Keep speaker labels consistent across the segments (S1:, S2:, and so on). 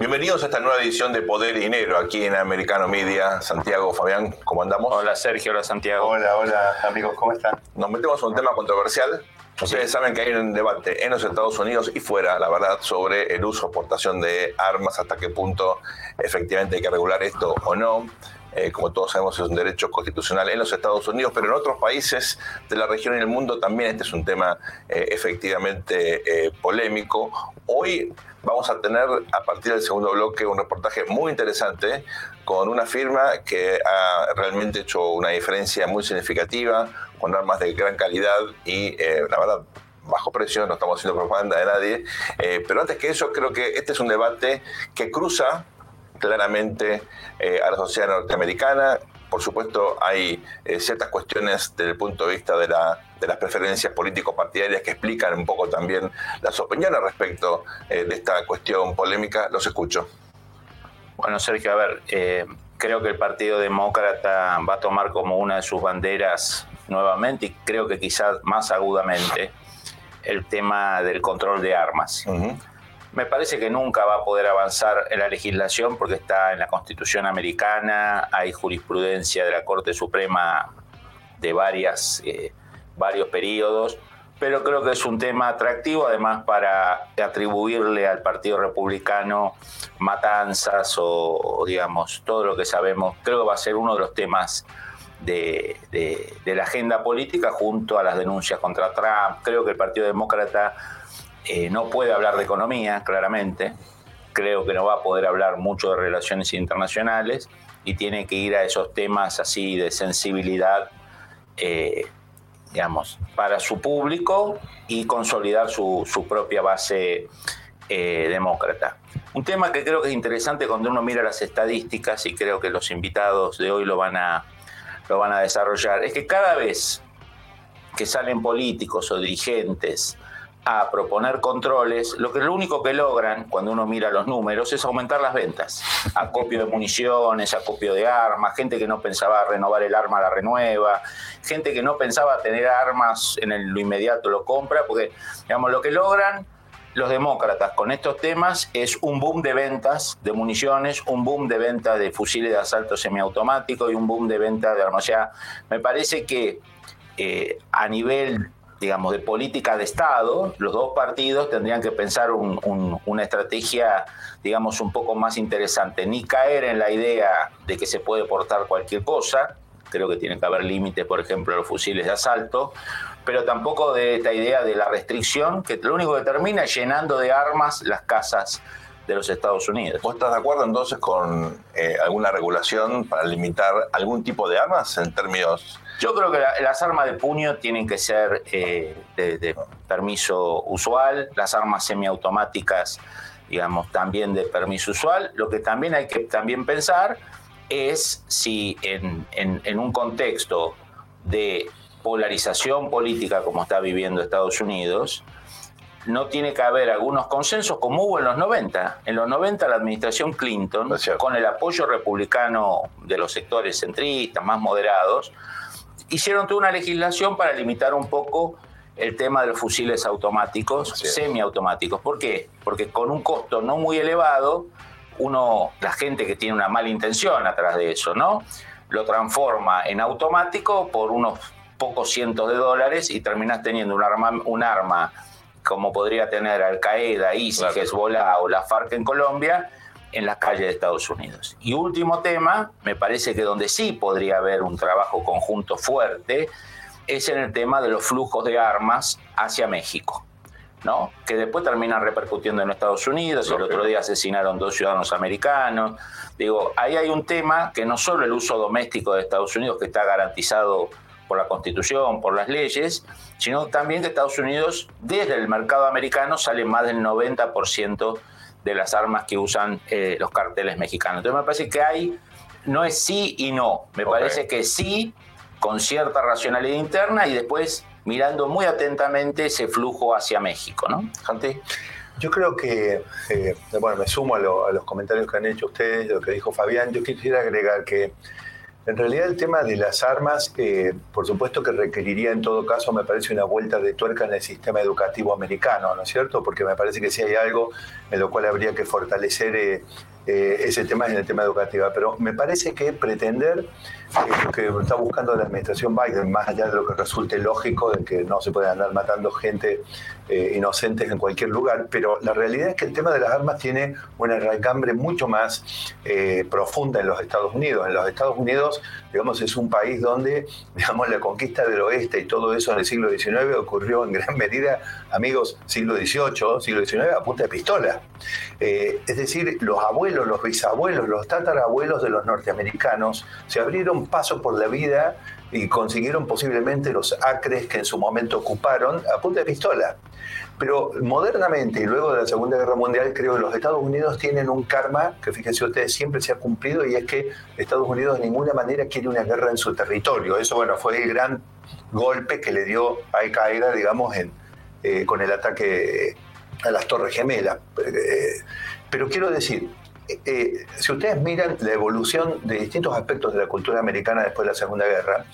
S1: Bienvenidos a esta nueva edición de Poder y Dinero aquí en Americano Media. Santiago, Fabián, ¿cómo andamos?
S2: Hola Sergio, hola Santiago.
S3: Hola, hola amigos, ¿cómo están?
S1: Nos metemos en un tema controversial. Ustedes saben que hay un debate en los Estados Unidos y fuera, la verdad, sobre el uso o exportación de armas, hasta qué punto efectivamente hay que regular esto o no. Eh, como todos sabemos, es un derecho constitucional en los Estados Unidos, pero en otros países de la región y el mundo también este es un tema eh, efectivamente eh, polémico. Hoy vamos a tener, a partir del segundo bloque, un reportaje muy interesante con una firma que ha realmente hecho una diferencia muy significativa, con armas de gran calidad y, la verdad, bajo precio, no estamos haciendo propaganda de nadie. pero antes que eso, creo que este es un debate que cruza claramente eh, a la sociedad norteamericana. Por supuesto, hay eh, ciertas cuestiones desde el punto de vista de, la, de las preferencias político-partidarias que explican un poco también las opiniones respecto eh, de esta cuestión polémica. Los escucho.
S2: Bueno, Sergio, a ver, creo que el Partido Demócrata va a tomar como una de sus banderas nuevamente, y creo que quizás más agudamente, el tema del control de armas. Me parece que nunca va a poder avanzar en la legislación porque está en la Constitución americana, hay jurisprudencia de la Corte Suprema de varias, eh, varios periodos, pero creo que es un tema atractivo además para atribuirle al Partido Republicano matanzas o, digamos todo lo que sabemos. Creo que va a ser uno de los temas de, de la agenda política junto a las denuncias contra Trump. Creo que el Partido Demócrata eh, no puede hablar de economía, claramente. Creo que no va a poder hablar mucho de relaciones internacionales y tiene que ir a esos temas así de sensibilidad, eh, digamos, para su público y consolidar su, propia base eh, demócrata. Un tema que creo que es interesante cuando uno mira las estadísticas, y creo que los invitados de hoy lo van a, lo van a desarrollar, es que cada vez que salen políticos o dirigentes a proponer controles, lo que lo único que logran cuando uno mira los números es aumentar las ventas. Acopio de municiones, acopio de armas, gente que no pensaba renovar el arma la renueva, gente que no pensaba tener armas en lo inmediato lo compra, porque digamos lo que logran los demócratas con estos temas es un boom de ventas de municiones, un boom de ventas de fusiles de asalto semiautomático y un boom de ventas de armas. O sea, me parece que eh, a nivel digamos, de política de Estado, los dos partidos tendrían que pensar una estrategia, digamos, un poco más interesante. Ni caer en la idea de que se puede portar cualquier cosa, creo que tiene que haber límites, por ejemplo, a los fusiles de asalto, pero tampoco de esta idea de la restricción, que lo único que termina es llenando de armas las casas de los Estados Unidos.
S1: ¿Vos estás de acuerdo entonces con eh, alguna regulación para limitar algún tipo de armas en términos
S2: yo creo que las armas de puño tienen que ser eh, de, permiso usual, las armas semiautomáticas, digamos, también de permiso usual. Lo que también hay que también pensar es si en, un contexto de polarización política como está viviendo Estados Unidos, no tiene que haber algunos consensos como hubo en los 90. En los 90 la administración Clinton, con el apoyo republicano de los sectores centristas, más moderados, hicieron toda una legislación para limitar un poco el tema de los fusiles automáticos, semiautomáticos. ¿Por qué? Porque con un costo no muy elevado, uno, la gente que tiene una mala intención atrás de eso, ¿no? Lo transforma en automático por unos pocos cientos de dólares y terminas teniendo un arma, un arma como podría tener Al Qaeda, ISIS, Hezbollah o la FARC en Colombia, en las calles de Estados Unidos. Y último tema, me parece que donde sí podría haber un trabajo conjunto fuerte, es en el tema de los flujos de armas hacia México. ¿no? que después terminan repercutiendo en Estados Unidos, el otro día asesinaron dos ciudadanos americanos. Digo, ahí hay un tema que no solo el uso doméstico de Estados Unidos, que está garantizado por la Constitución, por las leyes, sino también que Estados Unidos, desde el mercado americano, sale más del 90% de las armas que usan eh, los carteles mexicanos. Entonces me parece que hay, no es sí y no, me parece que sí con cierta racionalidad interna y después mirando muy atentamente ese flujo hacia México, ¿no?
S3: Santi. Yo creo que, eh, bueno, me sumo a, los comentarios que han hecho ustedes, lo que dijo Fabián, yo quisiera agregar que En realidad el tema de las armas, eh, por supuesto que requeriría en todo caso, me parece una vuelta de tuerca en el sistema educativo americano, ¿no es cierto? Porque me parece que si hay algo en lo cual habría que fortalecer eh, eh, ese tema en el tema educativo. Pero me parece que pretender lo que está buscando la administración Biden, más allá de lo que resulte lógico de que no se puede andar matando gente eh, inocentes en cualquier lugar, pero la realidad es que el tema de las armas tiene una recambre mucho más eh, profunda en los Estados Unidos. En los Estados Unidos, digamos, es un país donde, digamos, la conquista del oeste y todo eso en el siglo XIX ocurrió en gran medida, amigos, siglo XVIII, siglo XIX, a punta de pistola. Eh, es decir, los abuelos, los bisabuelos, los tatarabuelos de los norteamericanos se abrieron paso por la vida y consiguieron posiblemente los acres que en su momento ocuparon a punta de pistola. Pero modernamente y luego de la Segunda Guerra Mundial, creo que los Estados Unidos tienen un karma que, fíjense ustedes, siempre se ha cumplido y es que Estados Unidos de ninguna manera quiere una guerra en su territorio. Eso, bueno, fue el gran golpe que le dio Al Qaeda, digamos, eh, con el ataque a las Torres Gemelas. Eh, pero quiero decir, eh, si ustedes miran la evolución de distintos aspectos de la cultura americana después de la Segunda Guerra,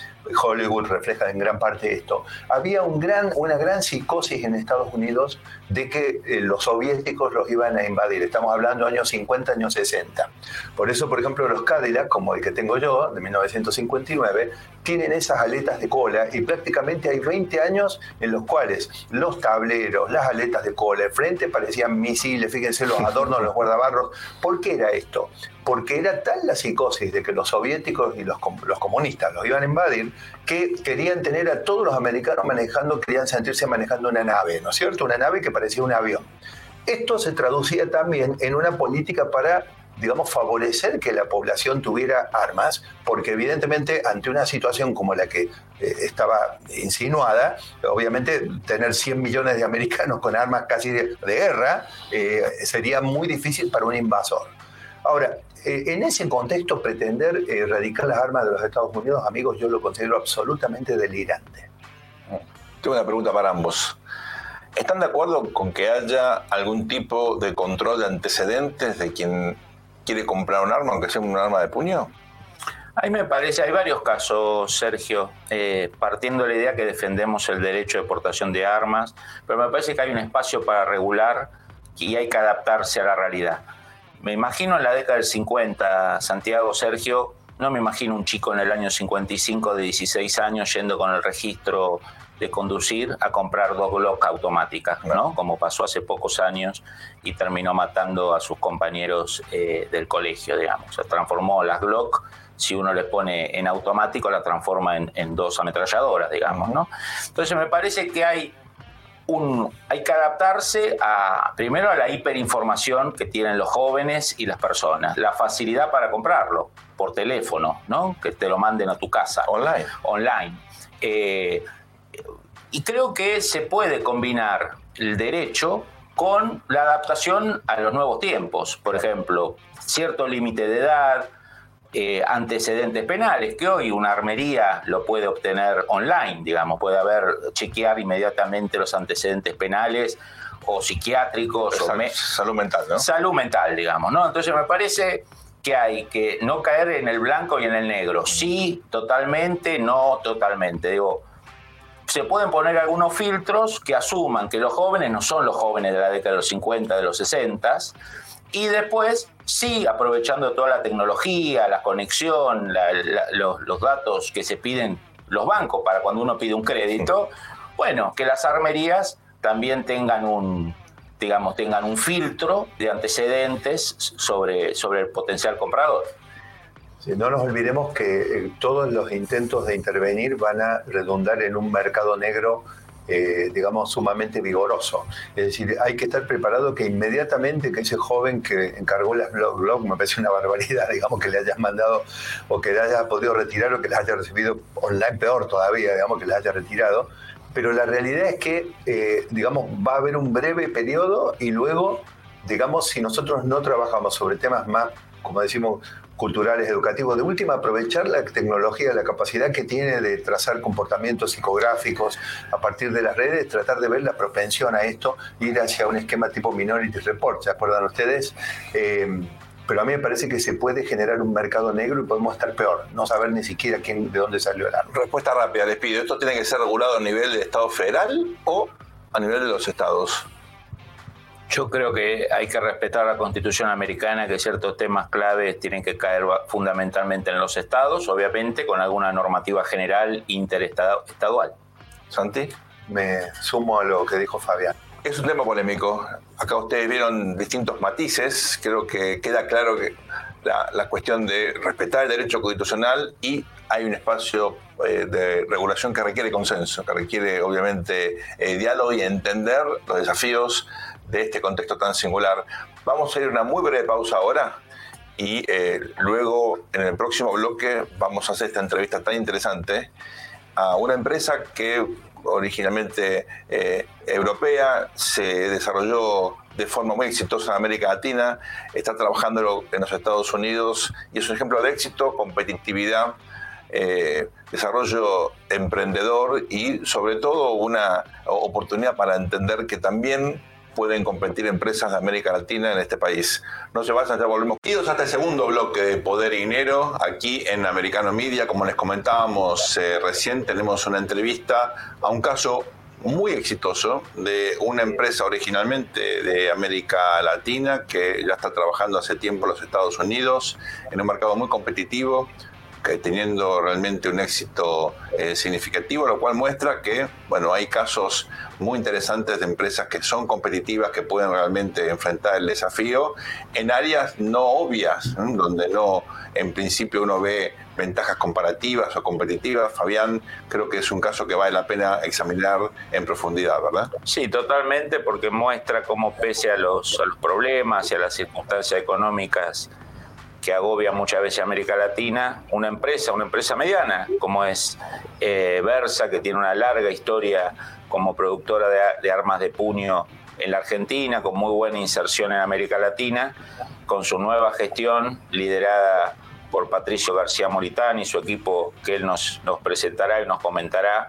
S3: Hollywood refleja en gran parte esto, había un gran, una gran psicosis en Estados Unidos de que eh, los soviéticos los iban a invadir. Estamos hablando años 50, años 60. Por eso, por ejemplo, los Cadillac, como el que tengo yo, de 1959, tienen esas aletas de cola y prácticamente hay 20 años en los cuales los tableros, las aletas de cola, el frente parecían misiles, fíjense los adornos, los guardabarros. ¿Por era esto? Porque era tal la psicosis de que los soviéticos y los, los comunistas los iban a invadir que querían tener a todos los americanos manejando, querían sentirse manejando una nave, ¿no es cierto? Una nave que parecía un avión. Esto se traducía también en una política para digamos, favorecer que la población tuviera armas, porque evidentemente ante una situación como la que eh, estaba insinuada, obviamente tener 100 millones de americanos con armas casi de, guerra eh, sería muy difícil para un invasor. Ahora, eh, en ese contexto, pretender erradicar las armas de los Estados Unidos, amigos, yo lo considero absolutamente delirante.
S1: Tengo una pregunta para ambos. ¿Están de acuerdo con que haya algún tipo de control de antecedentes de quien quiere comprar un arma, aunque sea un arma de puño?
S2: A mí me parece, hay varios casos, Sergio, eh, partiendo de la idea que defendemos el derecho de portación de armas, pero me parece que hay un espacio para regular y hay que adaptarse a la realidad. Me imagino en la década del 50, Santiago, Sergio, no me imagino un chico en el año 55 de 16 años yendo con el registro de conducir a comprar dos Glock automáticas, ¿no? Como pasó hace pocos años y terminó matando a sus compañeros eh, del colegio, digamos. Se transformó las Glock, si uno les pone en automático, la transforma en, dos ametralladoras, digamos, ¿no? Entonces me parece que hay un, hay que adaptarse a, primero a la hiperinformación que tienen los jóvenes y las personas, la facilidad para comprarlo por teléfono, ¿no? Que te lo manden a tu casa.
S1: Online.
S2: Online. Eh, y creo que se puede combinar el derecho con la adaptación a los nuevos tiempos. Por ejemplo, cierto límite de edad, eh, antecedentes penales, que hoy una armería lo puede obtener online, digamos, puede haber, chequear inmediatamente los antecedentes penales o psiquiátricos.
S1: o salud mental, ¿no?
S2: Salud mental, digamos, ¿no? Entonces me parece que hay que no caer en el blanco y en el negro. Sí, totalmente, no totalmente. Digo, se pueden poner algunos filtros que asuman que los jóvenes no son los jóvenes de la década de los 50, de los 60, y después, sí, aprovechando toda la tecnología, la conexión, los, datos que se piden los bancos para cuando uno pide un crédito, bueno, que las armerías también tengan un, digamos, tengan un filtro de antecedentes sobre, sobre el potencial comprador.
S3: No nos olvidemos que eh, todos los intentos de intervenir van a redundar en un mercado negro eh, digamos, sumamente vigoroso. Es decir, hay que estar preparado que inmediatamente que ese joven que encargó las blog, me parece una barbaridad, digamos, que le hayas mandado o que le haya podido retirar o que las haya recibido online, peor todavía, digamos, que las haya retirado. Pero la realidad es que, eh, digamos, va a haber un breve periodo y luego, digamos, si nosotros no trabajamos sobre temas más, como decimos, culturales, educativos, de última aprovechar la tecnología, la capacidad que tiene de trazar comportamientos psicográficos a partir de las redes, tratar de ver la propensión a esto, ir hacia un esquema tipo Minority Report, ¿se acuerdan ustedes? Eh, pero a mí me parece que se puede generar un mercado negro y podemos estar peor, no saber ni siquiera quién, de dónde salió el arma.
S1: Respuesta rápida, les pido. ¿Esto tiene que ser regulado a nivel del Estado federal o a nivel de los estados?
S2: Yo creo que hay que respetar la Constitución americana, que ciertos temas claves tienen que caer fundamentalmente en los estados, obviamente con alguna normativa general interestadual.
S1: Santi.
S3: Me sumo a lo que dijo Fabián.
S1: Es un tema polémico. Acá ustedes vieron distintos matices. Creo que queda claro que la, cuestión de respetar el derecho constitucional y hay un espacio eh, de regulación que requiere consenso, que requiere obviamente eh, diálogo y entender los desafíos de este contexto tan singular. Vamos a ir a una muy breve pausa ahora y eh, luego en el próximo bloque vamos a hacer esta entrevista tan interesante a una empresa que originalmente eh, europea, se desarrolló de forma muy exitosa en América Latina, está trabajando en los Estados Unidos y es un ejemplo de éxito, competitividad, eh, desarrollo emprendedor y sobre todo una oportunidad para entender que también pueden competir empresas de América Latina en este país. No se vayan, ya volvemos. Hasta el segundo bloque de Poder y Dinero, aquí en Americano Media. Como les comentábamos eh, recién, tenemos una entrevista a un caso muy exitoso de una empresa originalmente de América Latina que ya está trabajando hace tiempo en los Estados Unidos, en un mercado muy competitivo, teniendo realmente un éxito eh, significativo, lo cual muestra que bueno, hay casos muy interesantes de empresas que son competitivas, que pueden realmente enfrentar el desafío en áreas no obvias, donde no en principio uno ve ventajas comparativas o competitivas. Fabián, creo que es un caso que vale la pena examinar en profundidad, ¿verdad?
S2: Sí, totalmente, porque muestra cómo pese a los, a los problemas y a las circunstancias económicas que agobia muchas veces a América Latina, una empresa, una empresa mediana, como es eh, Versa, que tiene una larga historia como productora de, armas de puño en la Argentina, con muy buena inserción en América Latina, con su nueva gestión liderada por Patricio García Moritán y su equipo que él nos, nos presentará y nos comentará,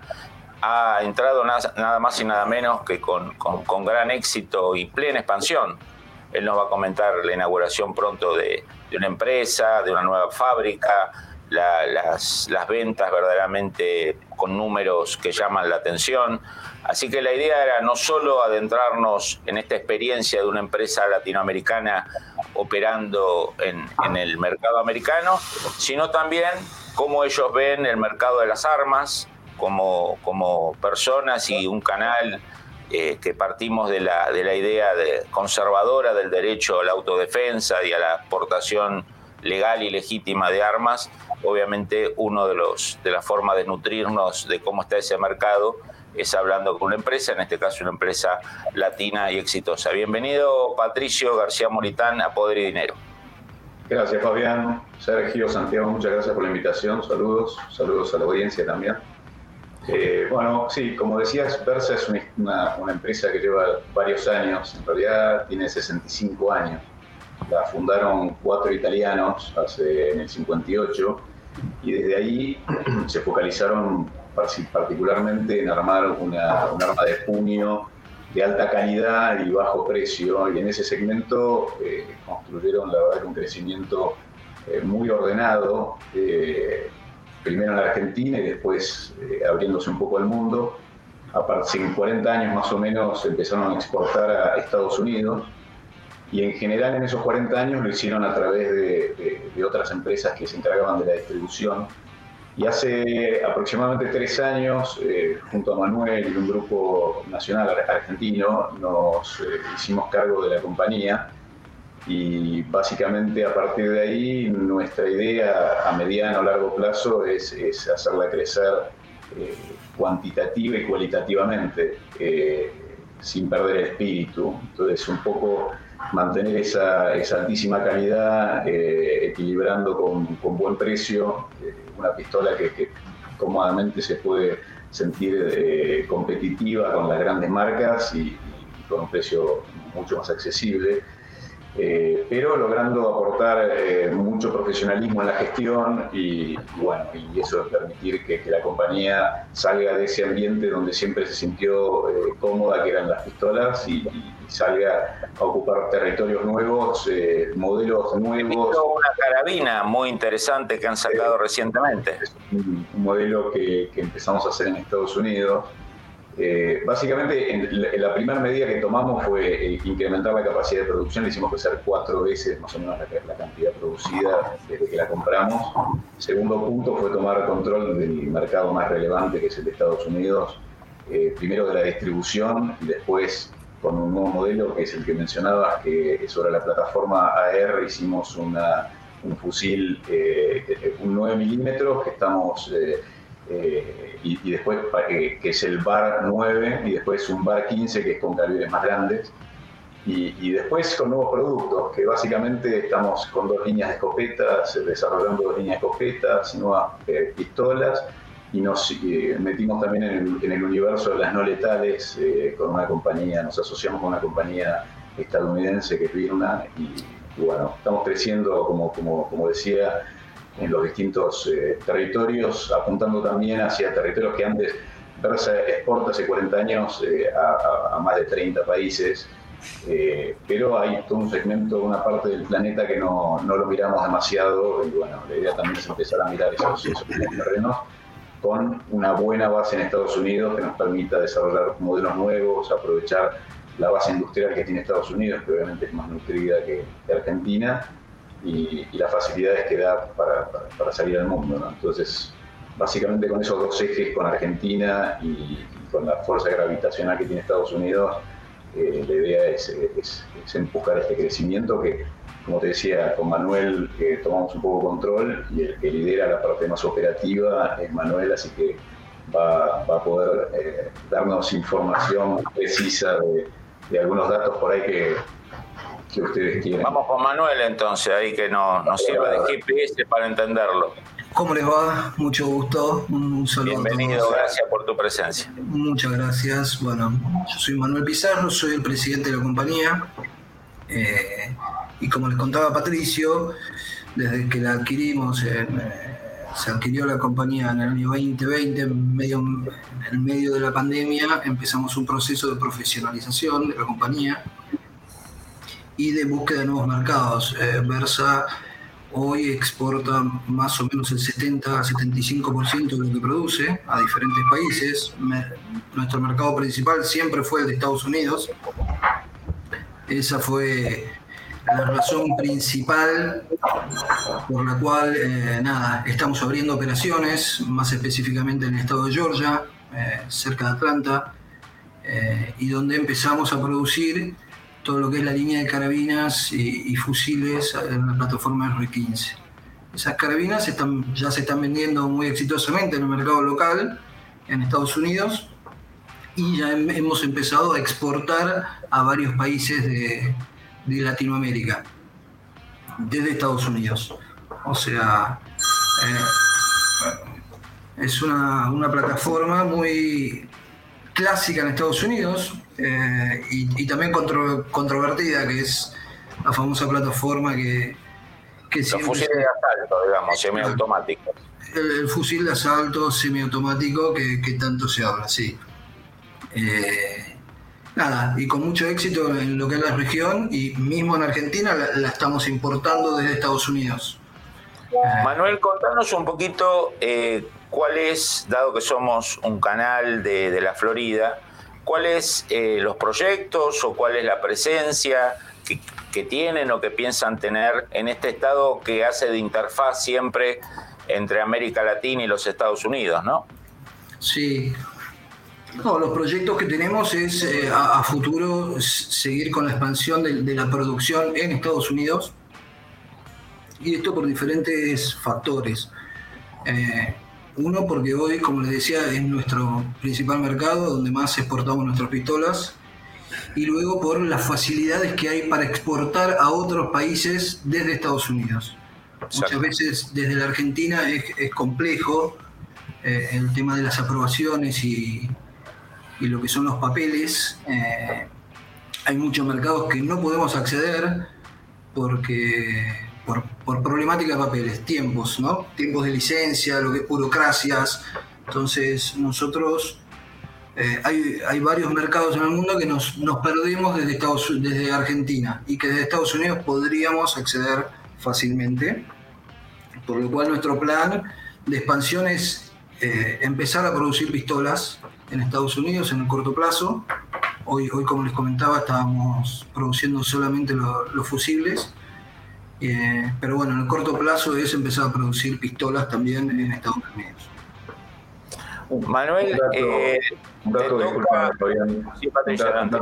S2: ha entrado nada, más y nada menos que con gran éxito y plena expansión. Él nos va a comentar la inauguración pronto de, una empresa, de una nueva fábrica, las, ventas verdaderamente con números que llaman la atención. Así que la idea era no solo adentrarnos en esta experiencia de una empresa latinoamericana operando en, en el mercado americano, sino también cómo ellos ven el mercado de las armas como, como personas y un canal eh, que partimos de la, de la idea de conservadora del derecho a la autodefensa y a la aportación legal y legítima de armas, obviamente uno de los de las formas de nutrirnos de cómo está ese mercado es hablando con una empresa, en este caso una empresa latina y exitosa. Bienvenido Patricio García Moritán a Poder y Dinero.
S4: Gracias Fabián, Sergio, Santiago, muchas gracias por la invitación, saludos, saludos a la audiencia también. Eh, bueno, sí, como decías, Versa es una, empresa que lleva varios años, en realidad tiene 65 años. La fundaron cuatro italianos hace, en el 58 y desde ahí se focalizaron particularmente en armar una, un arma de puño de alta calidad y bajo precio y en ese segmento eh, construyeron la verdad un crecimiento eh, muy ordenado primero en Argentina y después eh, abriéndose un poco al mundo. A partir de 40 años más o menos empezaron a exportar a Estados Unidos y en general en esos 40 años lo hicieron a través de, otras empresas que se encargaban de la distribución. Y hace aproximadamente tres años, eh, junto a Manuel y un grupo nacional argentino, nos eh, hicimos cargo de la compañía y básicamente a partir de ahí nuestra idea a mediano o largo plazo es, hacerla crecer eh, cuantitativa y cualitativamente eh, sin perder el espíritu. Entonces un poco mantener esa, altísima calidad eh, equilibrando con, buen precio, una pistola que, cómodamente se puede sentir competitiva con las grandes marcas y con un precio mucho más accesible eh, pero logrando aportar eh, mucho profesionalismo en la gestión y, bueno, y eso permitir que, la compañía salga de ese ambiente donde siempre se sintió eh, cómoda, que eran las pistolas, y, salga a ocupar territorios nuevos, modelos nuevos.
S2: Una carabina muy interesante que han sacado recientemente.
S4: Es un, modelo que, que empezamos a hacer en Estados Unidos. Eh, básicamente, en la, primera medida que tomamos fue eh, incrementar la capacidad de producción, le hicimos crecer cuatro veces más o menos la, cantidad producida desde que la compramos. Segundo punto fue tomar control del mercado más relevante, que es el de Estados Unidos, eh, primero de la distribución después con un nuevo modelo, que es el que mencionabas, que sobre la plataforma AR hicimos un fusil, un 9 milímetros que estamos eh, y, después eh, que es el bar 9 y después un bar 15 que es con calibres más grandes. Y, después con nuevos productos, que básicamente estamos con dos líneas de escopetas, desarrollando dos líneas de escopetas, nuevas eh, pistolas, y nos metimos también en el, universo de las no letales con una compañía, nos asociamos con una compañía estadounidense que es Virna, y, bueno, estamos creciendo, como, como, como decía, en los distintos eh, territorios, apuntando también hacia territorios que antes Versa exporta hace 40 años eh, a, más de 30 países, eh, pero hay todo un segmento, una parte del planeta que no, no, lo miramos demasiado y bueno, la idea también es empezar a mirar esos, esos terrenos con una buena base en Estados Unidos que nos permita desarrollar modelos nuevos, aprovechar la base industrial que tiene Estados Unidos, que obviamente es más nutrida que Argentina, y, las facilidades que da para, salir al mundo. Entonces, básicamente con esos dos ejes, con Argentina y, con la fuerza gravitacional que tiene Estados Unidos, eh, la idea es, empujar este crecimiento que, como te decía, con Manuel eh, tomamos un poco control y el que lidera la parte más operativa es Manuel, así que va, a poder eh, darnos información precisa de, de algunos datos por ahí que, ustedes
S2: Vamos con Manuel entonces, ahí que nos, nos sirva de GPS para entenderlo.
S5: ¿Cómo les va? Mucho gusto. Un
S2: saludo Bienvenido, gracias por tu presencia.
S5: Muchas gracias. Bueno, yo soy Manuel Pizarro, soy el presidente de la compañía. Eh, y como les contaba Patricio, desde que la adquirimos, eh, se adquirió la compañía en el año 2020, en medio, en medio de la pandemia, empezamos un proceso de profesionalización de la compañía y de búsqueda de nuevos mercados. Eh, Versa hoy exporta más o menos el 70-75% de lo que produce a diferentes países. nuestro mercado principal siempre fue el de Estados Unidos. Esa fue la razón principal por la cual eh, nada, estamos abriendo operaciones, más específicamente en el estado de Georgia, eh, cerca de Atlanta, y donde empezamos a producir todo lo que es la línea de carabinas y, fusiles en la plataforma R15. Esas carabinas ya se están vendiendo muy exitosamente en el mercado local en Estados Unidos y ya hemos empezado a exportar a varios países de, Latinoamérica desde Estados Unidos. O sea, eh, es una, una plataforma muy clásica en Estados Unidos, eh, y, también controvertida, que es la famosa plataforma que...
S2: que Los fusiles de asalto, digamos, semiautomáticos.
S5: El, fusil de asalto semiautomático que, que tanto se habla, sí. Eh, nada, y con mucho éxito en lo que es la región y mismo en Argentina la, estamos importando desde Estados Unidos.
S2: Manuel, contanos un poquito cuál es, dado que somos un canal de, de la Florida, cuáles eh, los proyectos o cuál es la presencia que, tienen o que piensan tener en este estado que hace de interfaz siempre entre América Latina y los Estados Unidos, ¿no?
S5: Sí. No, los proyectos que tenemos es eh, a, futuro seguir con la expansión de, la producción en Estados Unidos y esto por diferentes factores. Eh, uno, porque hoy, como les decía, es nuestro principal mercado, donde más exportamos nuestras pistolas. Y luego por las facilidades que hay para exportar a otros países desde Estados Unidos. Muchas veces desde la Argentina es, complejo eh, el tema de las aprobaciones y, lo que son los papeles. Eh, hay muchos mercados que no podemos acceder porque por, problemática de papeles, tiempos, ¿no? Tiempos de licencia, lo que burocracias. Entonces nosotros eh, hay, hay, varios mercados en el mundo que nos, nos perdimos desde, Estados, desde Argentina y que desde Estados Unidos podríamos acceder fácilmente. Por lo cual nuestro plan de expansión es eh, empezar a producir pistolas en Estados Unidos en el corto plazo. Hoy, hoy como les comentaba, estábamos produciendo solamente los fusibles. Eh, pero bueno, en el corto plazo es empezar a producir pistolas también en Estados Unidos.
S4: Manuel, un dato,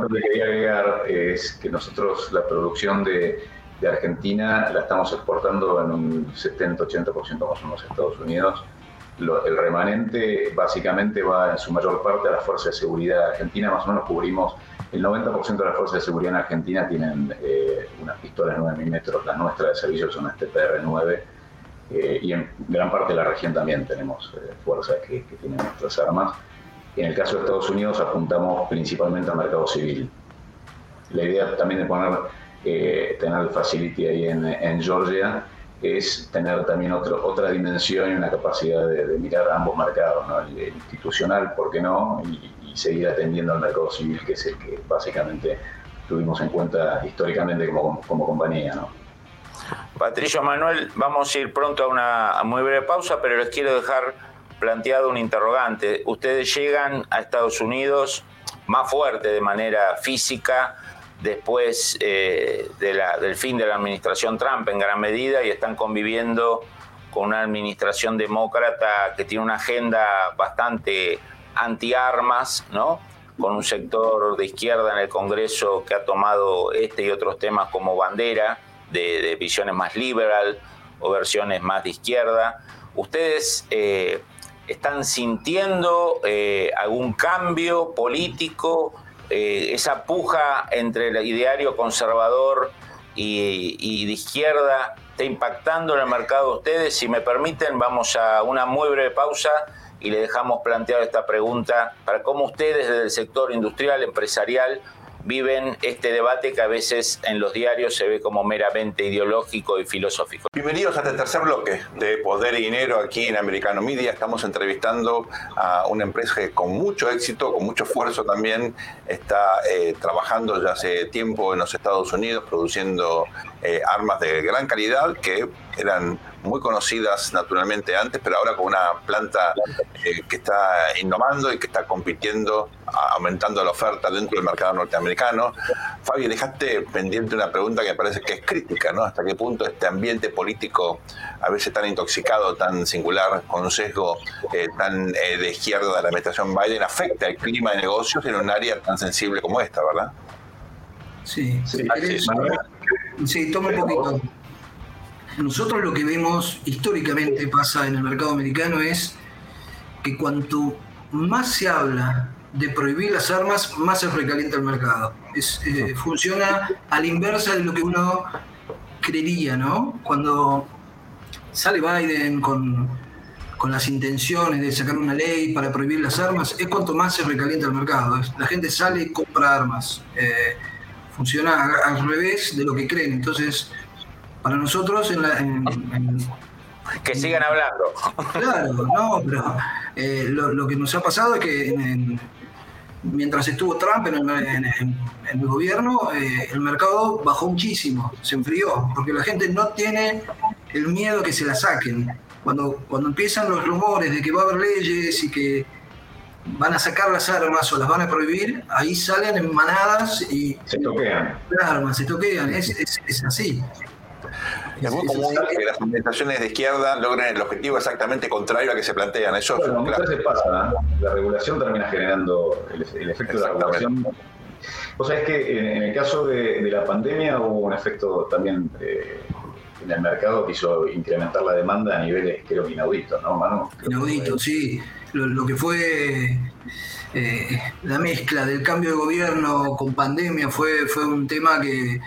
S4: que quería agregar es que nosotros la producción de, de Argentina la estamos exportando en un 70-80% más o menos a Estados Unidos el remanente básicamente va en su mayor parte a las fuerzas de seguridad Argentina, más o menos cubrimos el 90% de las fuerzas de seguridad en Argentina tienen eh, unas pistolas 9 milímetros, las nuestras de servicio son las TPR-9, eh, y en gran parte de la región también tenemos eh, fuerzas que, tienen nuestras armas. En el caso de Estados Unidos apuntamos principalmente al mercado civil. La idea también de poner, tener el facility ahí en, en Georgia es tener también otro, otra dimensión y una capacidad de, mirar ambos mercados, ¿no? el, institucional, ¿por qué no? Y, seguir atendiendo al mercado civil, que es el que básicamente tuvimos en cuenta históricamente como, como compañía. ¿no?
S2: Patricio Manuel, vamos a ir pronto a una muy breve pausa, pero les quiero dejar planteado un interrogante. Ustedes llegan a Estados Unidos más fuerte de manera física, después eh, del fin de la administración Trump en gran medida y están conviviendo con una administración demócrata que tiene una agenda bastante anti-armas, ¿no? con un sector de izquierda en el Congreso que ha tomado este y otros temas como bandera de, visiones más liberal o versiones más de izquierda. ¿Ustedes eh, están sintiendo eh, algún cambio político eh, esa puja entre el ideario conservador y, de izquierda está impactando en el mercado de ustedes. Si me permiten, vamos a una muy breve pausa y le dejamos plantear esta pregunta para cómo ustedes desde el sector industrial, empresarial, viven este debate que a veces en los diarios se ve como meramente ideológico y filosófico.
S1: Bienvenidos a este tercer bloque de Poder y Dinero aquí en Americano Media. Estamos entrevistando a una empresa que con mucho éxito, con mucho esfuerzo también, está eh, trabajando ya hace tiempo en los Estados Unidos, produciendo eh, armas de gran calidad que eran muy conocidas naturalmente antes, pero ahora con una planta eh, que está innovando y que está compitiendo, aumentando la oferta dentro del mercado norteamericano. Fabi, dejaste pendiente una pregunta que me parece que es crítica, ¿no? ¿Hasta qué punto este ambiente político, a veces tan intoxicado, tan singular, con un sesgo eh, tan eh, de izquierda de la administración Biden, afecta el clima de negocios en un área tan sensible como esta, verdad?
S5: Sí, sí, sí, toma un poquito. Nosotros lo que vemos históricamente pasa en el mercado americano es que cuanto más se habla de prohibir las armas, más se recalienta el mercado. Eh, funciona a la inversa de lo que uno creería, ¿no? Cuando sale Biden con, las intenciones de sacar una ley para prohibir las armas, es cuanto más se recalienta el mercado. La gente sale y compra armas. Eh, funciona al revés de lo que creen. Entonces, para nosotros en la...
S2: que sigan hablando.
S5: Claro, no, pero eh, lo, que nos ha pasado es que mientras estuvo Trump en el, gobierno, eh, el mercado bajó muchísimo, se enfrió, porque la gente no tiene el miedo que se la saquen. Cuando, cuando empiezan los rumores de que va a haber leyes y que van a sacar las armas o las van a prohibir, ahí salen en manadas y...
S4: Se toquean.
S5: Claro, se toquean, es, es así.
S1: Es muy común que las administraciones de izquierda logren el objetivo exactamente contrario a que se plantean. Eso
S4: bueno, muchas veces pasa, la regulación termina generando el, efecto de la regulación. O sea, es que en, el caso de, la pandemia hubo un efecto también eh, en el mercado que hizo incrementar la demanda a niveles, creo, inauditos, ¿no, Manu?
S5: Inaudito, sí. Lo, que fue eh, la mezcla del cambio de gobierno con pandemia fue, fue un tema que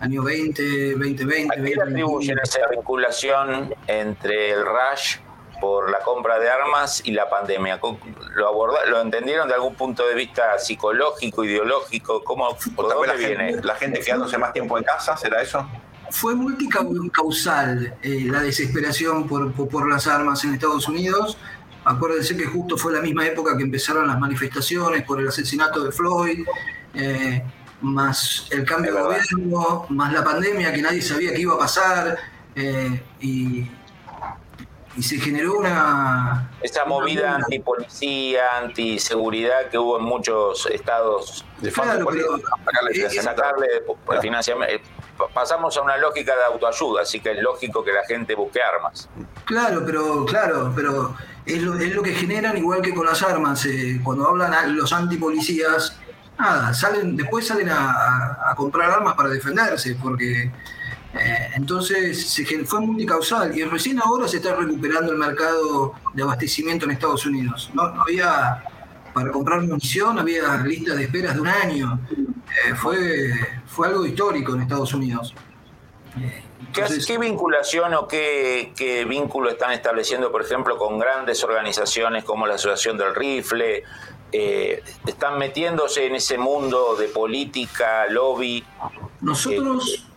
S5: año 20, 2020. ¿A qué
S2: atribuyen esa vinculación entre el rush por la compra de armas y la pandemia? ¿Lo, ¿Lo entendieron de algún punto de vista psicológico, ideológico? ¿Cómo,
S1: ¿O la, viene? Gente, la gente quedándose más tiempo en casa? ¿Será eso?
S5: fue multicausal eh, la desesperación por, por, las armas en Estados Unidos. Acuérdense que justo fue la misma época que empezaron las manifestaciones por el asesinato de Floyd, eh, más el cambio de gobierno, más la pandemia que nadie sabía que iba a pasar, eh, y, y se generó una...
S2: Esa movida antipolicía, antiseguridad que hubo en muchos estados
S5: de claro, pero,
S2: sacarle financiamiento. Eh, pasamos a una lógica de autoayuda, así que es lógico que la gente busque armas.
S5: Claro, pero claro, pero es lo, es lo que generan igual que con las armas. Eh, cuando hablan los antipolicías, nada, salen, después salen a comprar armas para defenderse, porque eh, entonces se fue multicausal y recién ahora se está recuperando el mercado de abastecimiento en Estados Unidos. No, había, para comprar munición, había listas de esperas de un año. Eh, fue, fue algo histórico en Estados Unidos.
S2: Eh, ¿Qué, vinculación o qué, qué, vínculo están estableciendo, por ejemplo, con grandes organizaciones como la Asociación del Rifle? ¿Están metiéndose en ese mundo de política, lobby?
S5: Nosotros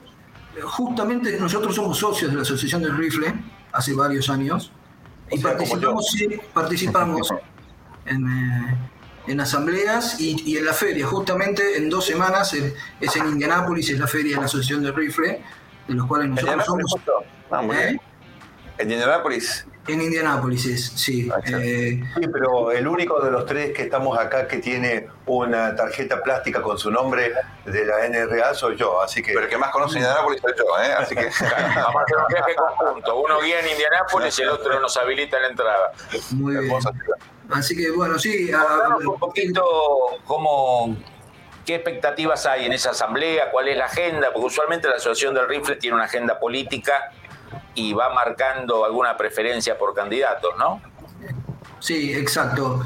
S5: justamente nosotros somos socios de la Asociación del Rifle hace varios años y participamos, participamos en, eh, en, asambleas y, en la feria. Justamente en dos semanas es en Indianápolis, es la feria de la Asociación del Rifle, de los cuales nosotros somos.
S1: Ah, ¿Eh? En Indianápolis.
S5: En Indianápolis es, sí.
S3: Eh, sí, pero el único de los tres que estamos acá que tiene una tarjeta plástica con su nombre de la NRA soy yo, así que...
S1: Pero el que más conoce Indianápolis soy yo, ¿eh? Así que...
S2: Vamos a hacer un viaje conjunto. Uno guía en Indianápolis y el otro nos habilita la entrada.
S5: Muy bien. Así que, bueno, sí...
S2: un poquito cómo... ¿Qué expectativas hay en esa asamblea? ¿Cuál es la agenda? Porque usualmente la Asociación del Rifle tiene una agenda política y va marcando alguna preferencia por candidatos, ¿no?
S5: Sí, exacto.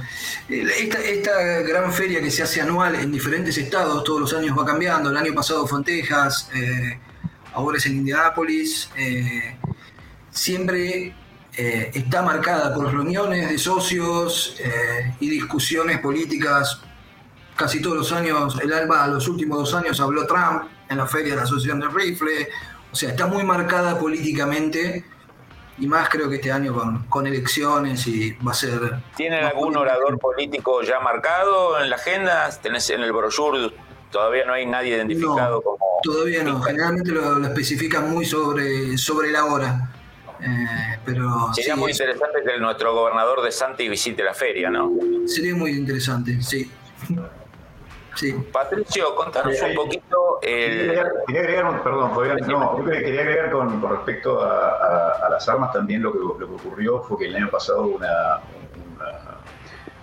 S5: Esta, gran feria que se hace anual en diferentes estados, todos los años va cambiando. El año pasado fue en Texas, eh, ahora es en Indianápolis. Eh, siempre eh, está marcada por reuniones de socios y discusiones políticas. Casi todos los años, el ALBA los últimos dos años habló Trump en la feria de la Asociación del Rifle, o sea, está muy marcada políticamente y más creo que este año con, elecciones y va a ser...
S2: ¿Tienen algún orador político ya marcado en la agenda? ¿Tenés en el brochure? Todavía no hay nadie identificado como...
S5: Todavía no, generalmente lo, especifican muy sobre, sobre la hora. Eh, pero
S2: Sería muy interesante que nuestro gobernador de Santi visite la feria, ¿no?
S5: Sería muy interesante, sí.
S2: Patricio, contanos un poquito.
S4: Quería, agregar, perdón, no, quería agregar con, respecto a, las armas también lo que, lo que ocurrió fue que el año pasado una,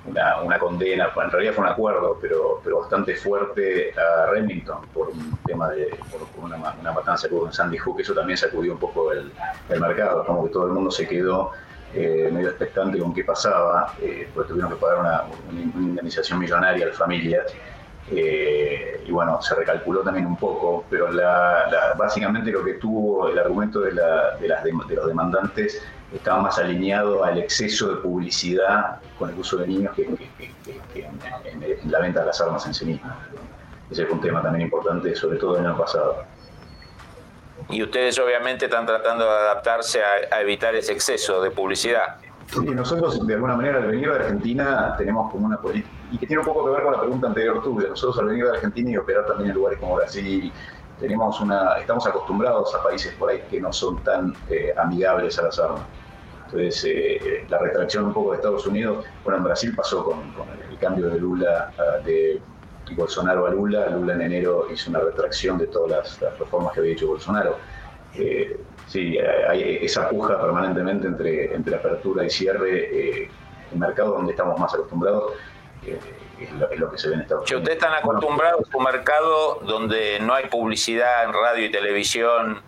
S4: una, una, condena, en realidad fue un acuerdo, pero, pero bastante fuerte a Remington por un tema de por, una, matanza que hubo en Sandy Hook, eso también sacudió un poco el, el mercado, como que todo el mundo se quedó eh, medio expectante con qué pasaba, eh, pues tuvieron que pagar una, una indemnización millonaria a las familias eh, y bueno, se recalculó también un poco, pero básicamente lo que tuvo el argumento de, los demandantes estaba más alineado al exceso de publicidad con el uso de niños que, en, la venta de las armas en sí mismas. Ese fue un tema también importante, sobre todo el año pasado.
S2: Y ustedes obviamente están tratando de adaptarse a evitar ese exceso de publicidad.
S4: Sí, nosotros de alguna manera al venir de Argentina tenemos como una política, y que tiene un poco que ver con la pregunta anterior tuya, nosotros al venir de Argentina y operar también en lugares como Brasil, tenemos una, estamos acostumbrados a países por ahí que no son tan eh, amigables a las armas. Entonces, eh, la retracción un poco de Estados Unidos, bueno, en Brasil pasó con, el, cambio de Lula, ah, de Bolsonaro a Lula, Lula en enero hizo una retracción de todas las, reformas que había hecho Bolsonaro. Eh, Sí, hay esa puja permanentemente entre, entre apertura y cierre, eh, el mercado donde estamos más acostumbrados. Es, lo, que se ve en Estados Unidos.
S2: ustedes están acostumbrados a un mercado donde no hay publicidad en radio y televisión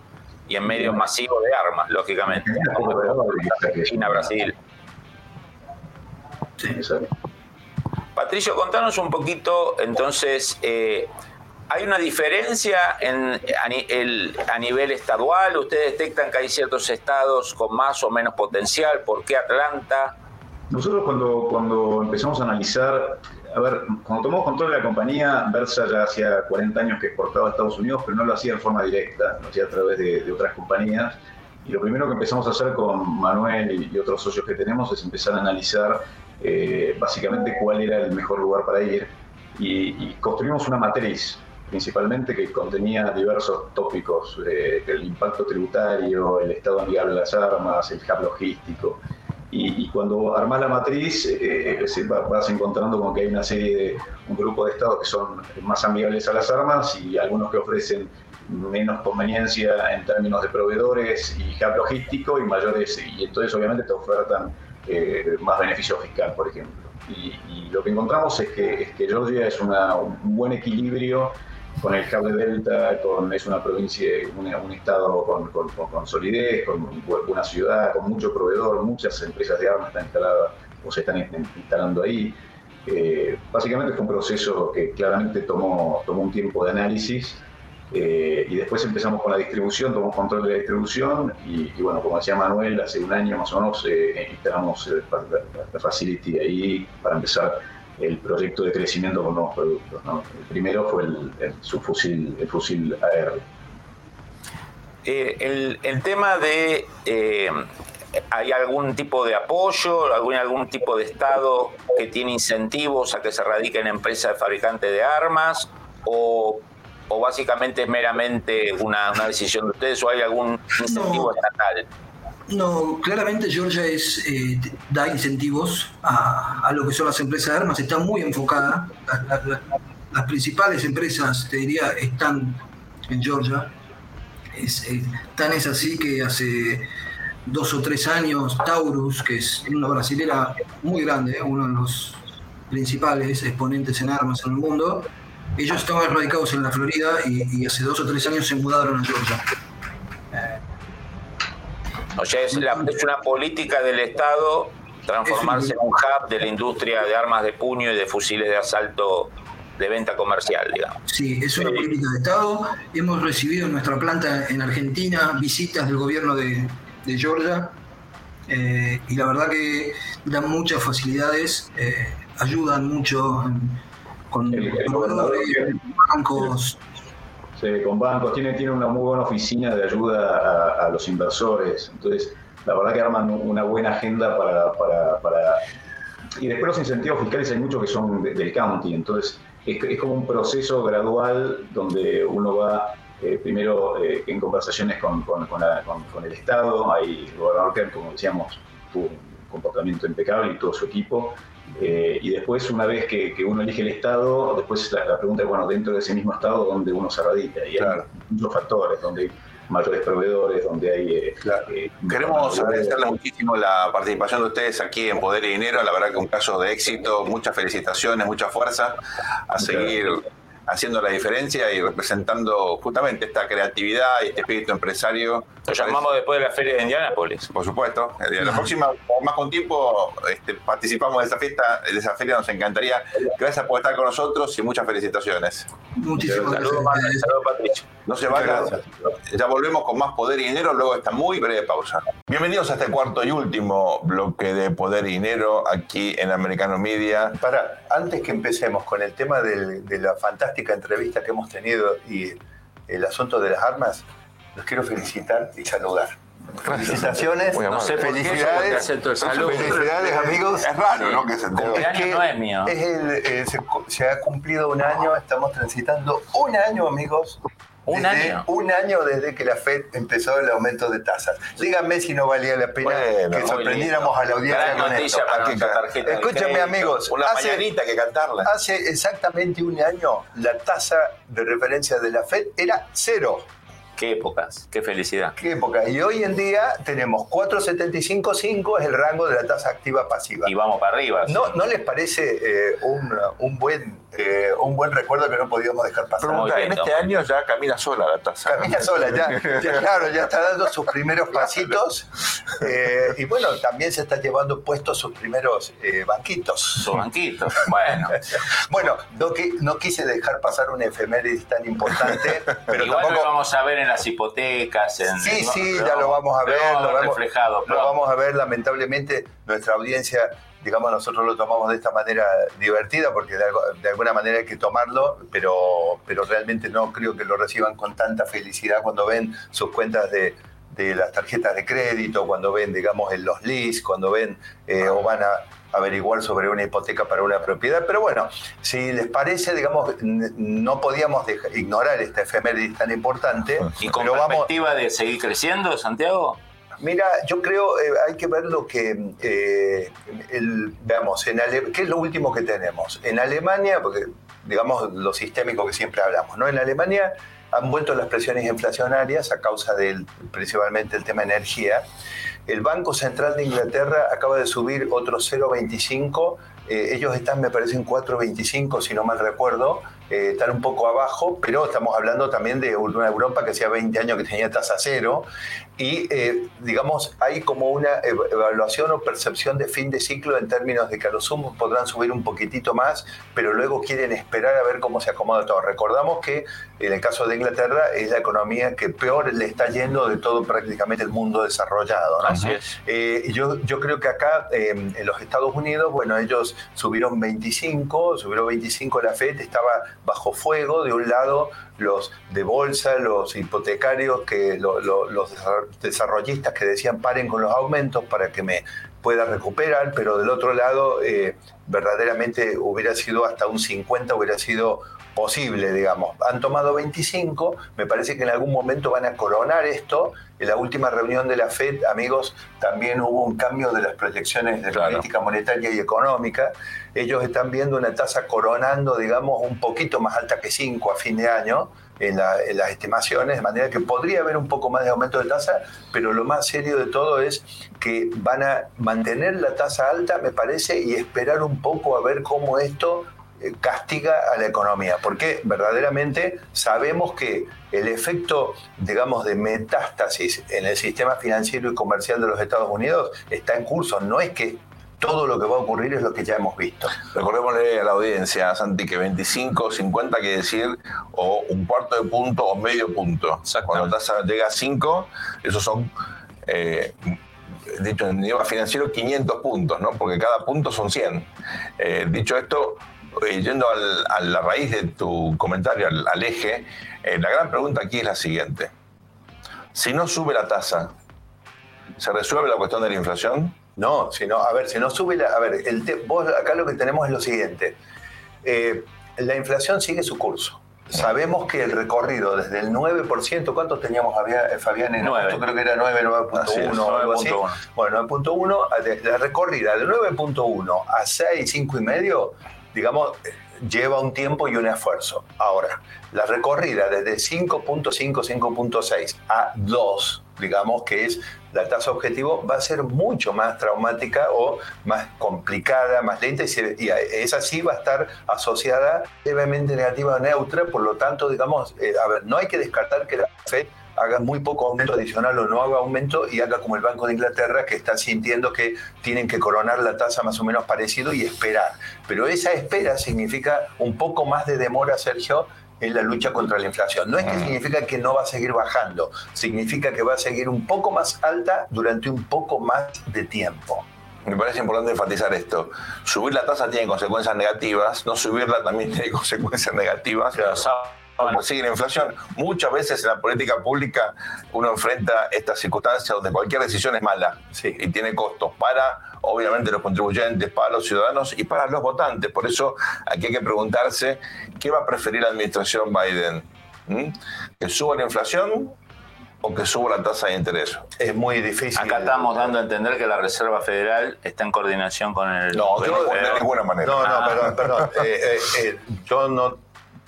S2: y en medios masivos de armas, lógicamente. China, Brasil.
S4: Sí.
S2: Patricio, contanos un poquito, entonces, eh, ¿Hay una diferencia en, a, nivel estadual? ¿Ustedes detectan que hay ciertos estados con más o menos potencial? ¿Por qué Atlanta?
S4: Nosotros cuando, cuando empezamos a analizar, a ver, cuando tomamos control de la compañía, Versa ya hacía 40 años que exportaba a Estados Unidos, pero no lo hacía de forma directa, lo hacía a través de, otras compañías. Y lo primero que empezamos a hacer con Manuel y, otros socios que tenemos es empezar a analizar eh, básicamente cuál era el mejor lugar para ir. Y, construimos una matriz principalmente que contenía diversos tópicos, eh, el impacto tributario, el estado amigable de las armas, el hub logístico. Y, cuando armas la matriz, eh, vas encontrando como que hay una serie de, un grupo de estados que son más amigables a las armas y algunos que ofrecen menos conveniencia en términos de proveedores y hub logístico y mayores, y entonces obviamente te ofertan eh, más beneficio fiscal, por ejemplo. Y, lo que encontramos es que, es que Georgia es un buen equilibrio con el cable Delta, con, es una provincia, un estado con, solidez, con una ciudad, con mucho proveedor, muchas empresas de armas están instaladas o se están instalando ahí. Eh, básicamente fue un proceso que claramente tomó, tomó un tiempo de análisis eh, y después empezamos con la distribución, tomamos control de la distribución y, bueno, como decía Manuel, hace un año más o menos eh, instalamos la facility ahí para empezar el proyecto de crecimiento con nuevos productos. El primero fue el, su fusil, el fusil AR.
S2: Eh, el, tema de, eh, ¿hay algún tipo de apoyo, algún, algún tipo de Estado que tiene incentivos a que se radiquen empresas fabricantes de armas? ¿O, básicamente es meramente una, decisión de ustedes o hay algún incentivo estatal?
S5: No, claramente Georgia es, eh, da incentivos a, lo que son las empresas de armas, está muy enfocada. las principales empresas, te diría, están en Georgia. Eh, tan es así que hace dos o tres años Taurus, que es una brasilera muy grande, uno de los principales exponentes en armas en el mundo, ellos estaban radicados en la Florida y, y hace dos o tres años se mudaron a Georgia.
S2: O sea, es, una política del Estado transformarse en un hub de la industria de armas de puño y de fusiles de asalto de venta comercial, digamos.
S5: Sí, es una política de Estado. Hemos recibido en nuestra planta en Argentina visitas del gobierno de, Georgia eh, y la verdad que dan muchas facilidades, eh, ayudan mucho con
S4: bancos, con bancos, tiene, tiene una muy buena oficina de ayuda a, los inversores. Entonces, la verdad que arman una buena agenda para, para, Y después los incentivos fiscales hay muchos que son del county, entonces es, como un proceso gradual donde uno va eh, primero eh, en conversaciones con, con, el Estado, hay el gobernador que, como decíamos, tuvo un comportamiento impecable y todo su equipo, eh, y después, una vez que, uno elige el Estado, después la, pregunta es, bueno, dentro de ese mismo Estado, ¿dónde uno se radica? Y hay muchos factores, donde hay mayores proveedores, donde hay...
S1: Eh, eh, Queremos agradecerle muchísimo la participación de ustedes aquí en Poder y Dinero, la verdad que un caso de éxito, muchas felicitaciones, mucha fuerza a seguir haciendo la diferencia y representando justamente esta creatividad y este espíritu empresario.
S2: Lo llamamos después de la feria de Indianápolis.
S1: Por supuesto. La próxima, más con tiempo, este, participamos de esa fiesta, de esa feria, nos encantaría. Gracias por estar con nosotros y muchas felicitaciones.
S5: Muchísimas gracias.
S1: Saludos, Patricio. No se vayan. Ya volvemos con más poder y dinero luego de esta muy breve pausa. Bienvenidos a este cuarto y último bloque de poder y dinero aquí en Americano Media.
S3: Para, antes que empecemos con el tema de la fantástica entrevista que hemos tenido y el asunto de las armas, los quiero felicitar y saludar. Felicitaciones,
S2: no sé felicidades,
S3: felicidades amigos.
S1: Es raro, ¿no? Que se
S2: es no es mío.
S3: Eh, se, ha cumplido un año, estamos transitando un año, amigos,
S2: un año.
S3: Un año desde que la Fed empezó el aumento de tasas. Díganme si no valía la pena que sorprendiéramos a la audiencia con esto. Escúchame, amigos.
S1: Una hace, que cantarla.
S3: Hace exactamente un año la tasa de referencia de la Fed era cero.
S2: Qué épocas, qué felicidad.
S3: Qué época. Y hoy en día tenemos 4,75,5 es el rango de la tasa activa pasiva.
S2: Y vamos para arriba.
S3: ¿No, ¿no les parece eh, un, buen, eh, un buen recuerdo que no podíamos dejar pasar?
S1: en este año ya camina sola la tasa.
S3: Camina sola, ya, claro, ya está dando sus primeros pasitos. Eh, y bueno, también se está llevando puestos sus primeros eh, banquitos.
S2: Sus banquitos, bueno.
S3: bueno, no, no, quise dejar pasar una efeméride tan importante, pero
S2: Igual
S3: tampoco...
S2: lo vamos a ver en las hipotecas. En,
S3: sí, sí, ya lo vamos a ver.
S2: Lo, vamos, reflejado.
S3: Lo vamos a ver, lamentablemente, nuestra audiencia digamos, nosotros lo tomamos de esta manera divertida, porque de, alguna manera hay que tomarlo, pero, pero realmente no creo que lo reciban con tanta felicidad cuando ven sus cuentas de, de las tarjetas de crédito, cuando ven, digamos, en los leads, cuando ven o van a averiguar sobre una hipoteca para una propiedad. Pero bueno, si les parece, digamos, no podíamos ignorar esta efeméride tan importante.
S2: ¿Y con perspectiva de seguir creciendo, Santiago?
S3: Mira, yo creo eh, hay que ver lo que, eh, el, veamos, en ¿qué es lo último que tenemos? En Alemania, porque digamos lo sistémico que siempre hablamos, ¿no? En Alemania han vuelto las presiones inflacionarias a causa del principalmente el tema energía. El Banco Central de Inglaterra acaba de subir otro 0,25. Eh, ellos están, me parece, en 4,25, si no mal recuerdo. Eh, están un poco abajo, pero estamos hablando también de una Europa que hacía 20 años que tenía tasa cero y eh, digamos hay como una evaluación o percepción de fin de ciclo en términos de que a los sumos podrán subir un poquitito más, pero luego quieren esperar a ver cómo se acomoda todo. Recordamos que en el caso de Inglaterra es la economía que peor le está yendo de todo prácticamente el mundo desarrollado.
S2: Así es.
S3: Eh, yo, yo creo que acá em, en los Estados Unidos, bueno, ellos subieron 25, subió 25 la FED, estaba bajo fuego, de un lado los de bolsa, los hipotecarios, que los desarrollistas que decían paren con los aumentos para que me pueda recuperar, pero del otro lado eh, verdaderamente hubiera sido hasta un 50, hubiera sido posible, digamos. Han tomado 25, me parece que en algún momento van a coronar esto. En la última reunión de la FED, amigos, también hubo un cambio de las proyecciones de política monetaria y económica. Ellos están viendo una tasa coronando, digamos, un poquito más alta que 5 a fin de año. En, las estimaciones, de manera que podría haber un poco más de aumento de tasa, pero lo más serio de todo es que van a mantener la tasa alta, me parece, y esperar un poco a ver cómo esto castiga a la economía, porque verdaderamente sabemos que el efecto, digamos, de metástasis en el sistema financiero y comercial de los Estados Unidos está en curso. No es que todo lo que va a ocurrir es lo que ya hemos visto.
S1: Recordémosle a la audiencia, Santi, que 25, 50 quiere decir o un cuarto de punto o medio punto. Cuando la tasa llega a 5, esos son... Eh, dicho en idioma financiero, 500 puntos, ¿no? Porque cada punto son 100. Eh, dicho esto, eh, yendo a la raíz de tu comentario, al, eje, eh, la gran pregunta aquí es la siguiente. Si no sube la tasa, ¿se resuelve la cuestión de la inflación?
S3: No, si no, a ver, si no sube la... A ver, el vos acá lo que tenemos es lo siguiente. Eh, la inflación sigue su curso. Sabemos que el recorrido desde el 9%, ¿cuántos teníamos, Fabián? En
S2: 9.
S3: creo que era 9, 9.1 o algo así. Bueno, 9.1, la recorrida de 9.1 a 6, 5 y medio digamos, lleva un tiempo y un esfuerzo. Ahora, la recorrida desde 5.5, 5.6 a 2, digamos que es la tasa objetivo, va a ser mucho más traumática o más complicada, más lenta, y, esa sí va a estar asociada levemente negativa o neutra, por lo tanto, digamos, eh, a ver, no hay que descartar que la FED haga muy poco aumento adicional o no haga aumento y haga como el Banco de Inglaterra que está sintiendo que tienen que coronar la tasa más o menos parecido y esperar. Pero esa espera significa un poco más de demora, Sergio, en la lucha contra la inflación. No es que mm. significa que no va a seguir bajando, significa que va a seguir un poco más alta durante un poco más de tiempo.
S1: Me parece importante enfatizar esto. Subir la tasa tiene consecuencias negativas, no subirla también tiene consecuencias negativas como sigue la inflación. Muchas veces en la política pública uno enfrenta estas circunstancias donde cualquier decisión es mala y tiene costos para, obviamente, los contribuyentes, para los ciudadanos y para los votantes. Por eso aquí hay que preguntarse qué va a preferir la administración Biden. ¿Mm? ¿Que suba la inflación o que suba la tasa de interés.
S3: Es muy difícil.
S2: Acá estamos dando a entender que la Reserva Federal está en coordinación con el...
S1: No, yo, de ninguna manera.
S3: No, no, perdón, perdón. Eh, eh, eh, yo no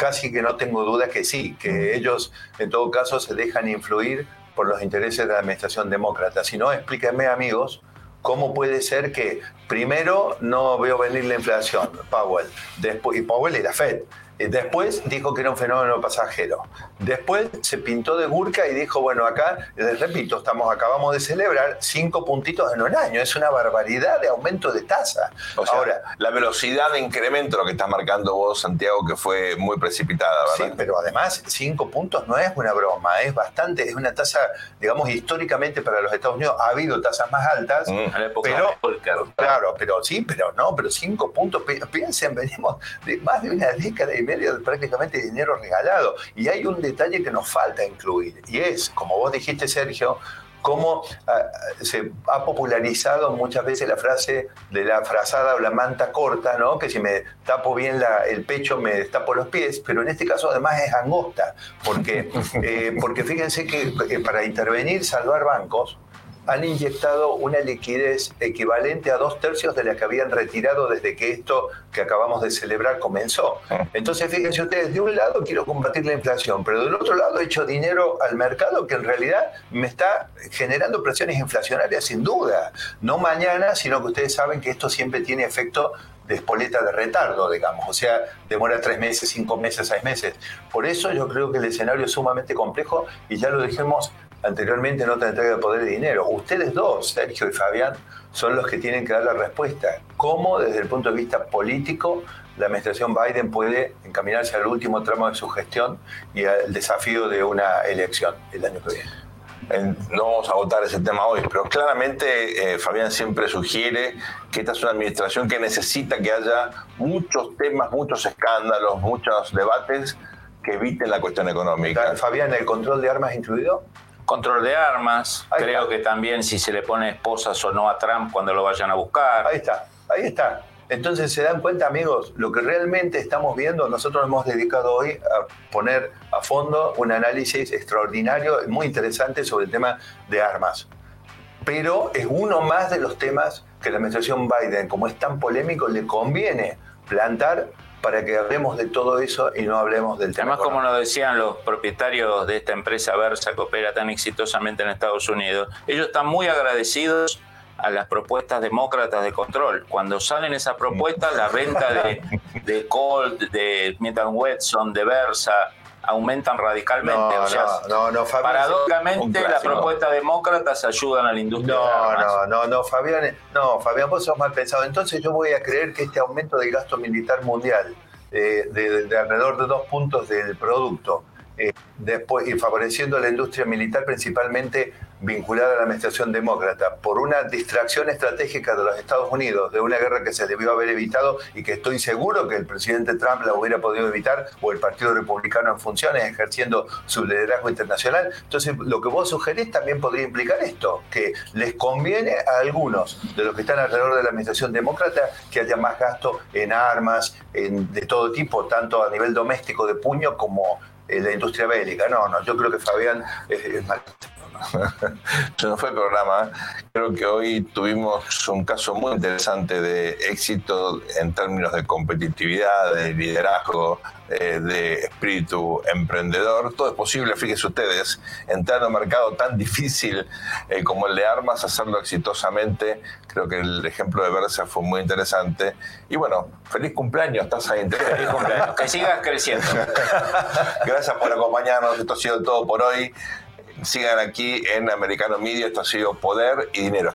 S3: casi que no tengo duda que sí, que ellos en todo caso se dejan influir por los intereses de la administración demócrata. Si no, explíquenme amigos, ¿cómo puede ser que primero no veo venir la inflación, Powell, después, y Powell y la Fed, Después dijo que era un fenómeno pasajero. Después se pintó de burka y dijo, bueno, acá, les repito, estamos, acabamos de celebrar cinco puntitos en un año. Es una barbaridad de aumento de tasa.
S1: Ahora, la velocidad de incremento, lo que estás marcando vos, Santiago, que fue muy precipitada, ¿verdad?
S3: Sí, pero además cinco puntos no es una broma, es bastante, es una tasa, digamos, históricamente para los Estados Unidos ha habido tasas más altas, mm. pero, claro, pero sí, pero no, pero cinco puntos, piensen, venimos de más de una década y media de prácticamente dinero regalado. Y hay un detalle que nos falta incluir, y es, como vos dijiste, Sergio, cómo ah, se ha popularizado muchas veces la frase de la frazada o la manta corta, ¿no? que si me tapo bien el pecho me tapo los pies, pero en este caso además es angosta, porque, eh, porque fíjense que eh, para intervenir, salvar bancos, han inyectado una liquidez equivalente a dos tercios de la que habían retirado desde que esto que acabamos de celebrar comenzó. Entonces, fíjense ustedes, de un lado quiero combatir la inflación, pero del otro lado he hecho dinero al mercado que en realidad me está generando presiones inflacionarias sin duda. No mañana, sino que ustedes saben que esto siempre tiene efecto de espoleta de retardo, digamos, o sea, demora tres meses, cinco meses, seis meses. Por eso yo creo que el escenario es sumamente complejo y ya lo dijimos anteriormente en otra entrega de poder de dinero. Ustedes dos, Sergio y Fabián, son los que tienen que dar la respuesta. ¿Cómo, desde el punto de vista político, la administración Biden puede encaminarse al último tramo de su gestión y al desafío de una elección el año que viene?
S1: no vamos a votar ese tema hoy, pero claramente eh, Fabián siempre sugiere que esta es una administración que necesita que haya muchos temas, muchos escándalos, muchos debates que eviten la cuestión económica.
S3: Fabián, ¿el control de armas incluido?
S2: Control de armas, creo que también si se le pone esposas o no a Trump cuando lo vayan a buscar.
S3: Ahí está, ahí está. Entonces se dan cuenta, amigos, lo que realmente estamos viendo, nosotros hemos dedicado hoy a poner a fondo un análisis extraordinario, muy interesante sobre el tema de armas. Pero es uno más de los temas que la administración Biden, como es tan polémico, le conviene plantar para que hablemos de todo eso y no hablemos del tema.
S2: Además, como nos decían los propietarios de esta empresa Versa que opera tan exitosamente en Estados Unidos, ellos están muy agradecidos a las propuestas demócratas de control. Cuando salen esas propuestas, la venta de, de Colt, de Smith Wesson, de Versa, aumentan radicalmente.
S3: No,
S2: o sea,
S3: no, no, Fabián,
S2: paradójicamente las propuestas demócratas ayudan a la industria.
S3: No, no, no, no, Fabián, no, Fabián, vos sos mal pensado. Entonces yo voy a creer que este aumento del gasto militar mundial eh, de, alrededor de dos puntos del producto eh, después, y favoreciendo la industria militar principalmente vinculada a la administración demócrata por una distracción estratégica de los Estados Unidos de una guerra que se debió haber evitado y que estoy seguro que el presidente Trump la hubiera podido evitar o el Partido Republicano en funciones ejerciendo su liderazgo internacional. Entonces, lo que vos sugerís también podría implicar esto, que les conviene a algunos de los que están alrededor de la administración demócrata que haya más gasto en armas, en, de todo tipo, tanto a nivel doméstico de puño como la industria bélica. No, no, yo creo que Fabián es, es.
S1: Se nos fue el programa. Creo que hoy tuvimos un caso muy interesante de éxito en términos de competitividad, de liderazgo, eh, de espíritu emprendedor. Todo es posible, fíjense ustedes, entrar en un mercado tan difícil eh, como el de armas, hacerlo exitosamente. Creo que el ejemplo de Versa fue muy interesante. Y bueno, feliz cumpleaños, estás ahí.
S2: Feliz cumpleaños, que sigas creciendo.
S1: Gracias por acompañarnos. Esto ha sido todo por hoy. Sigan aquí en Americano Media. Esto ha sido Poder y Dinero.